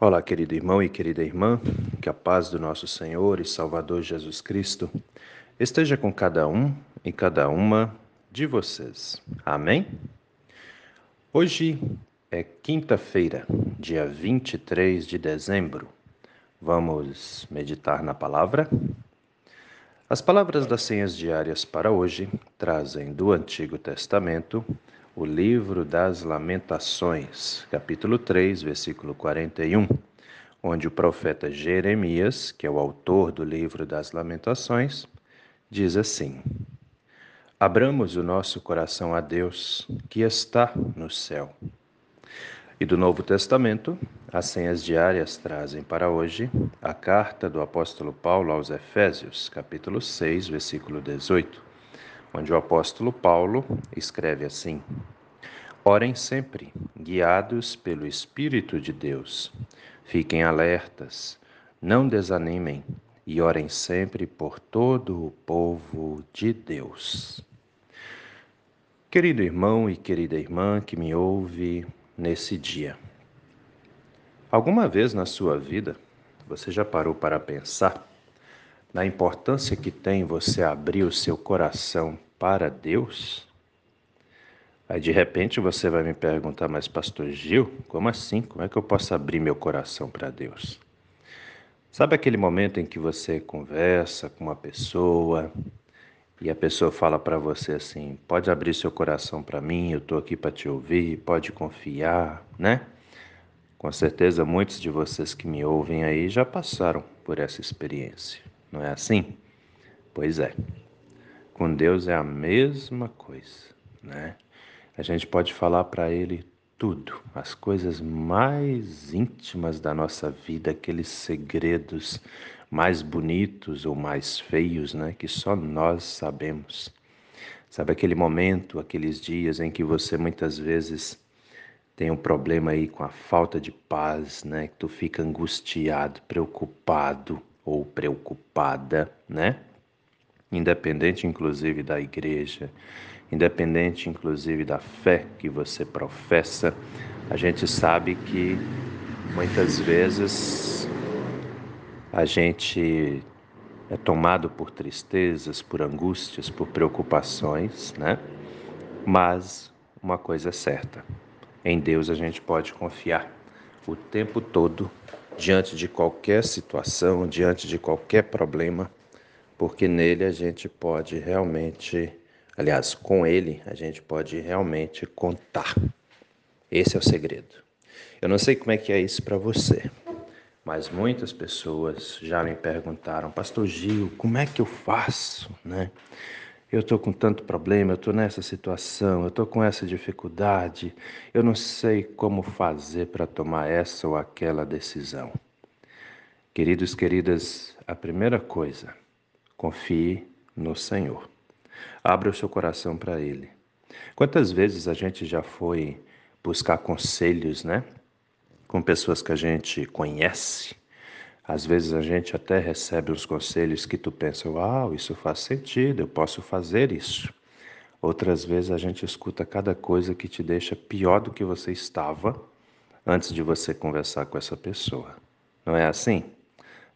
Olá, querido irmão e querida irmã, que a paz do nosso Senhor e Salvador Jesus Cristo esteja com cada um e cada uma de vocês. Amém? Hoje é quinta-feira, dia 23 de dezembro. Vamos meditar na palavra? As palavras das senhas diárias para hoje trazem do Antigo Testamento o livro das Lamentações, capítulo 3, versículo 41, onde o profeta Jeremias, que é o autor do livro das Lamentações, diz assim: Abramos o nosso coração a Deus, que está no céu. E do Novo Testamento, as senhas diárias trazem para hoje a carta do apóstolo Paulo aos Efésios, capítulo 6, versículo 18 onde o apóstolo Paulo escreve assim: Orem sempre, guiados pelo Espírito de Deus. Fiquem alertas, não desanimem e orem sempre por todo o povo de Deus. Querido irmão e querida irmã que me ouve nesse dia, alguma vez na sua vida você já parou para pensar na importância que tem você abrir o seu coração para Deus? Aí de repente você vai me perguntar, mas Pastor Gil, como assim? Como é que eu posso abrir meu coração para Deus? Sabe aquele momento em que você conversa com uma pessoa e a pessoa fala para você assim: pode abrir seu coração para mim, eu estou aqui para te ouvir, pode confiar, né? Com certeza muitos de vocês que me ouvem aí já passaram por essa experiência. Não é assim? Pois é. Com Deus é a mesma coisa, né? A gente pode falar para Ele tudo, as coisas mais íntimas da nossa vida, aqueles segredos mais bonitos ou mais feios, né? Que só nós sabemos. Sabe aquele momento, aqueles dias em que você muitas vezes tem um problema aí com a falta de paz, né? Que tu fica angustiado, preocupado, ou preocupada, né? Independente, inclusive, da igreja, independente, inclusive, da fé que você professa, a gente sabe que muitas vezes a gente é tomado por tristezas, por angústias, por preocupações, né? Mas uma coisa é certa: em Deus a gente pode confiar o tempo todo diante de qualquer situação, diante de qualquer problema, porque nele a gente pode realmente, aliás, com ele a gente pode realmente contar. Esse é o segredo. Eu não sei como é que é isso para você, mas muitas pessoas já me perguntaram, Pastor Gil, como é que eu faço, né? eu estou com tanto problema, eu estou nessa situação, eu estou com essa dificuldade, eu não sei como fazer para tomar essa ou aquela decisão. Queridos, queridas, a primeira coisa, confie no Senhor. Abra o seu coração para Ele. Quantas vezes a gente já foi buscar conselhos, né? Com pessoas que a gente conhece, às vezes a gente até recebe uns conselhos que tu pensa, uau, isso faz sentido, eu posso fazer isso. Outras vezes a gente escuta cada coisa que te deixa pior do que você estava antes de você conversar com essa pessoa. Não é assim?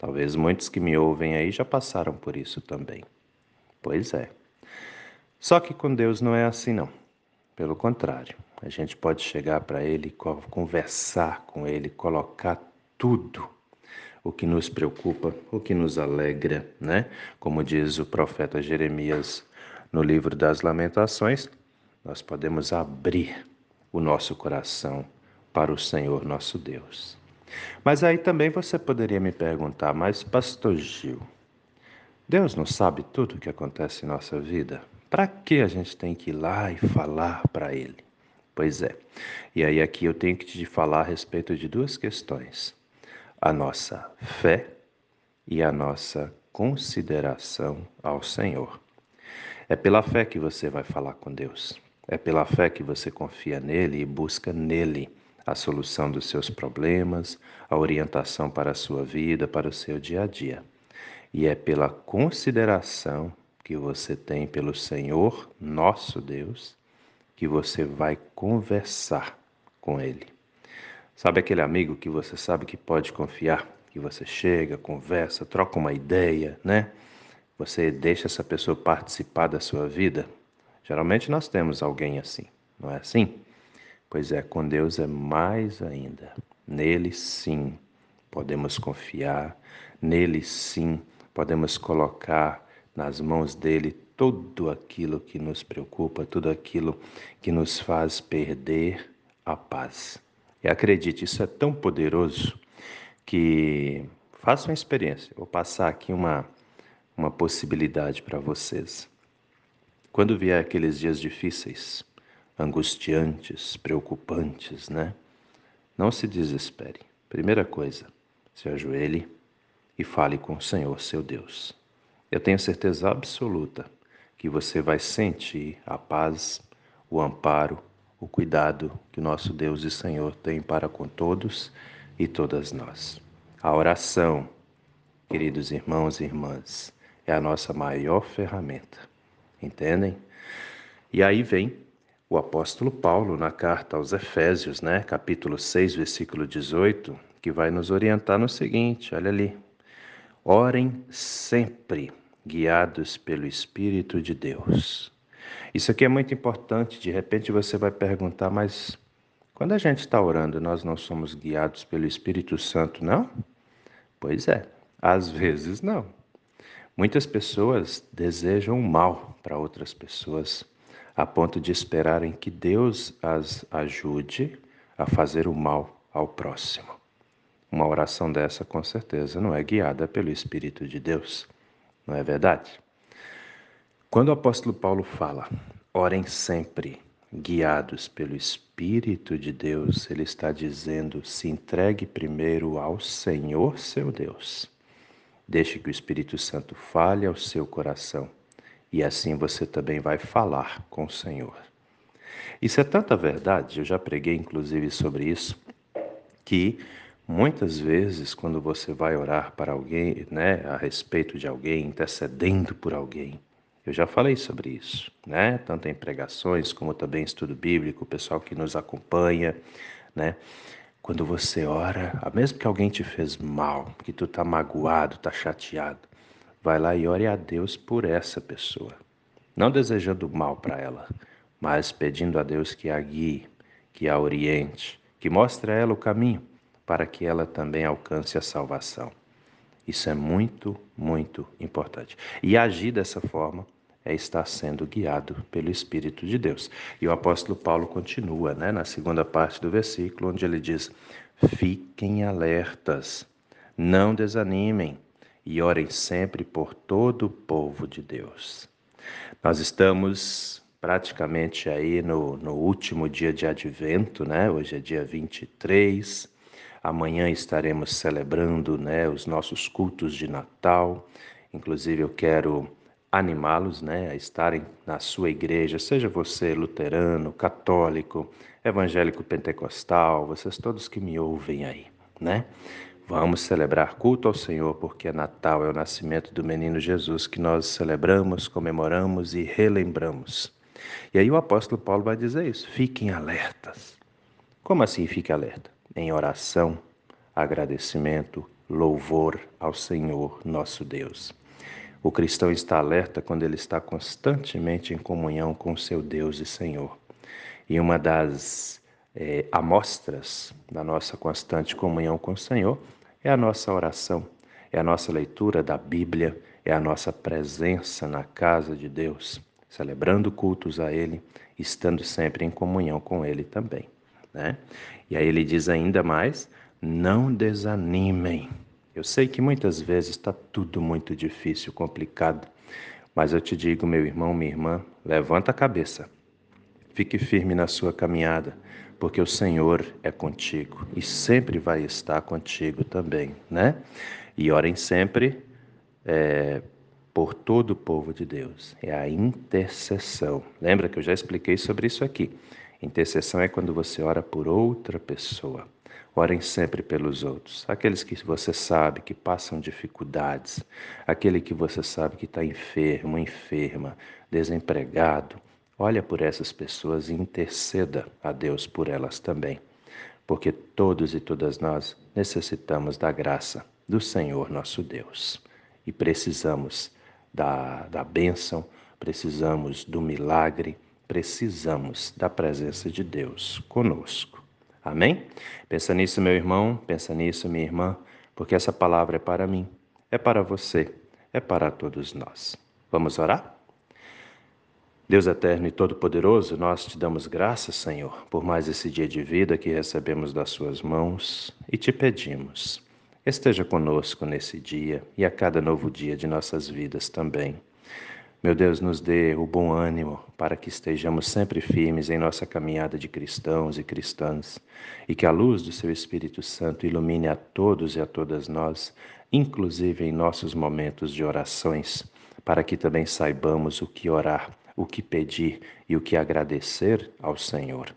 Talvez muitos que me ouvem aí já passaram por isso também. Pois é. Só que com Deus não é assim não. Pelo contrário, a gente pode chegar para Ele, conversar com Ele, colocar tudo o que nos preocupa, o que nos alegra, né? Como diz o profeta Jeremias no livro das Lamentações, nós podemos abrir o nosso coração para o Senhor nosso Deus. Mas aí também você poderia me perguntar, mas pastor Gil, Deus não sabe tudo o que acontece em nossa vida? Para que a gente tem que ir lá e falar para Ele? Pois é. E aí aqui eu tenho que te falar a respeito de duas questões a nossa fé e a nossa consideração ao Senhor. É pela fé que você vai falar com Deus. É pela fé que você confia nele e busca nele a solução dos seus problemas, a orientação para a sua vida, para o seu dia a dia. E é pela consideração que você tem pelo Senhor, nosso Deus, que você vai conversar com ele. Sabe aquele amigo que você sabe que pode confiar, que você chega, conversa, troca uma ideia, né? Você deixa essa pessoa participar da sua vida? Geralmente nós temos alguém assim, não é assim? Pois é, com Deus é mais ainda. Nele sim podemos confiar, nele sim podemos colocar nas mãos dele tudo aquilo que nos preocupa, tudo aquilo que nos faz perder a paz. E acredite, isso é tão poderoso que faça uma experiência. Vou passar aqui uma, uma possibilidade para vocês. Quando vier aqueles dias difíceis, angustiantes, preocupantes, né? Não se desespere. Primeira coisa, se ajoelhe e fale com o Senhor, seu Deus. Eu tenho certeza absoluta que você vai sentir a paz, o amparo, o cuidado que o nosso Deus e Senhor tem para com todos e todas nós. A oração, queridos irmãos e irmãs, é a nossa maior ferramenta. Entendem? E aí vem o apóstolo Paulo na carta aos Efésios, né, capítulo 6, versículo 18, que vai nos orientar no seguinte, olha ali. Orem sempre guiados pelo Espírito de Deus. Isso aqui é muito importante. De repente você vai perguntar, mas quando a gente está orando, nós não somos guiados pelo Espírito Santo, não? Pois é, às vezes não. Muitas pessoas desejam mal para outras pessoas, a ponto de esperarem que Deus as ajude a fazer o mal ao próximo. Uma oração dessa, com certeza, não é guiada pelo Espírito de Deus, não é verdade? Quando o apóstolo Paulo fala, orem sempre guiados pelo Espírito de Deus, ele está dizendo: se entregue primeiro ao Senhor seu Deus. Deixe que o Espírito Santo fale ao seu coração e assim você também vai falar com o Senhor. Isso é tanta verdade, eu já preguei inclusive sobre isso, que muitas vezes quando você vai orar para alguém, né, a respeito de alguém, intercedendo por alguém, eu já falei sobre isso, né? Tanto em pregações como também em estudo bíblico, o pessoal que nos acompanha, né? Quando você ora, mesmo que alguém te fez mal, que tu tá magoado, tá chateado, vai lá e ore a Deus por essa pessoa. Não desejando mal para ela, mas pedindo a Deus que a guie, que a oriente, que mostre a ela o caminho para que ela também alcance a salvação. Isso é muito, muito importante. E agir dessa forma é estar sendo guiado pelo Espírito de Deus. E o apóstolo Paulo continua, né, na segunda parte do versículo, onde ele diz: Fiquem alertas, não desanimem e orem sempre por todo o povo de Deus. Nós estamos praticamente aí no, no último dia de advento, né? Hoje é dia 23. Amanhã estaremos celebrando né, os nossos cultos de Natal. Inclusive, eu quero animá-los né, a estarem na sua igreja, seja você luterano, católico, evangélico pentecostal, vocês todos que me ouvem aí, né? Vamos celebrar culto ao Senhor, porque é Natal, é o nascimento do menino Jesus que nós celebramos, comemoramos e relembramos. E aí o apóstolo Paulo vai dizer isso: fiquem alertas. Como assim fique alerta? Em oração, agradecimento, louvor ao Senhor nosso Deus. O cristão está alerta quando ele está constantemente em comunhão com seu Deus e Senhor. E uma das é, amostras da nossa constante comunhão com o Senhor é a nossa oração, é a nossa leitura da Bíblia, é a nossa presença na casa de Deus, celebrando cultos a Ele, estando sempre em comunhão com Ele também. Né? E aí ele diz ainda mais: não desanimem. Eu sei que muitas vezes está tudo muito difícil, complicado, mas eu te digo, meu irmão, minha irmã, levanta a cabeça, fique firme na sua caminhada porque o Senhor é contigo e sempre vai estar contigo também, né? E orem sempre é, por todo o povo de Deus. É a intercessão. Lembra que eu já expliquei sobre isso aqui. Intercessão é quando você ora por outra pessoa. Orem sempre pelos outros, aqueles que você sabe que passam dificuldades, aquele que você sabe que está enfermo, enferma, desempregado, Olha por essas pessoas e interceda a Deus por elas também, porque todos e todas nós necessitamos da graça do Senhor nosso Deus e precisamos da, da bênção, precisamos do milagre, precisamos da presença de Deus conosco. Amém? Pensa nisso, meu irmão, pensa nisso, minha irmã, porque essa palavra é para mim, é para você, é para todos nós. Vamos orar? Deus eterno e todo-poderoso, nós te damos graças, Senhor, por mais esse dia de vida que recebemos das Suas mãos e te pedimos, esteja conosco nesse dia e a cada novo dia de nossas vidas também. Meu Deus, nos dê o bom ânimo para que estejamos sempre firmes em nossa caminhada de cristãos e cristãs e que a luz do Seu Espírito Santo ilumine a todos e a todas nós, inclusive em nossos momentos de orações, para que também saibamos o que orar o que pedir e o que agradecer ao Senhor.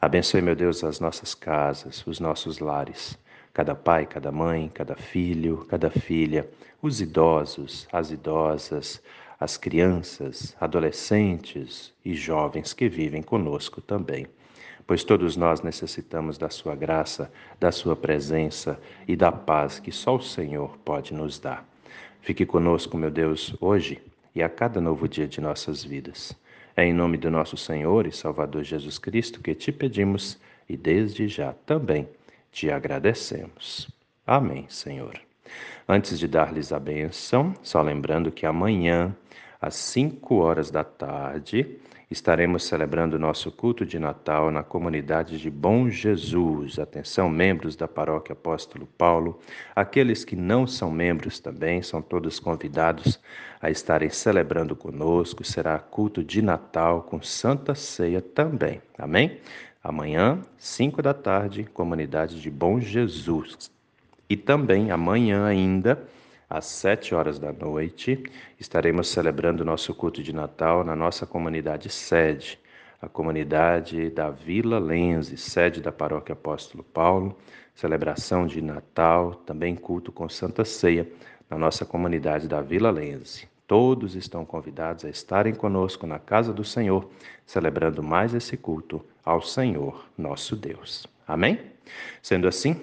Abençoe, meu Deus, as nossas casas, os nossos lares, cada pai, cada mãe, cada filho, cada filha, os idosos, as idosas, as crianças, adolescentes e jovens que vivem conosco também. Pois todos nós necessitamos da Sua graça, da Sua presença e da paz que só o Senhor pode nos dar. Fique conosco, meu Deus, hoje e a cada novo dia de nossas vidas. É em nome do nosso Senhor e Salvador Jesus Cristo que te pedimos e desde já também te agradecemos. Amém, Senhor. Antes de dar-lhes a benção, só lembrando que amanhã, às 5 horas da tarde, estaremos celebrando nosso culto de Natal na comunidade de Bom Jesus. Atenção, membros da paróquia Apóstolo Paulo, aqueles que não são membros também, são todos convidados a estarem celebrando conosco. Será culto de Natal com Santa Ceia também. Amém? Amanhã, 5 da tarde, comunidade de Bom Jesus. E também amanhã ainda, às sete horas da noite, estaremos celebrando nosso culto de Natal na nossa comunidade sede, a comunidade da Vila Lenze, sede da Paróquia Apóstolo Paulo, celebração de Natal, também culto com Santa Ceia na nossa comunidade da Vila Lenze. Todos estão convidados a estarem conosco na casa do Senhor, celebrando mais esse culto ao Senhor, nosso Deus. Amém? Sendo assim,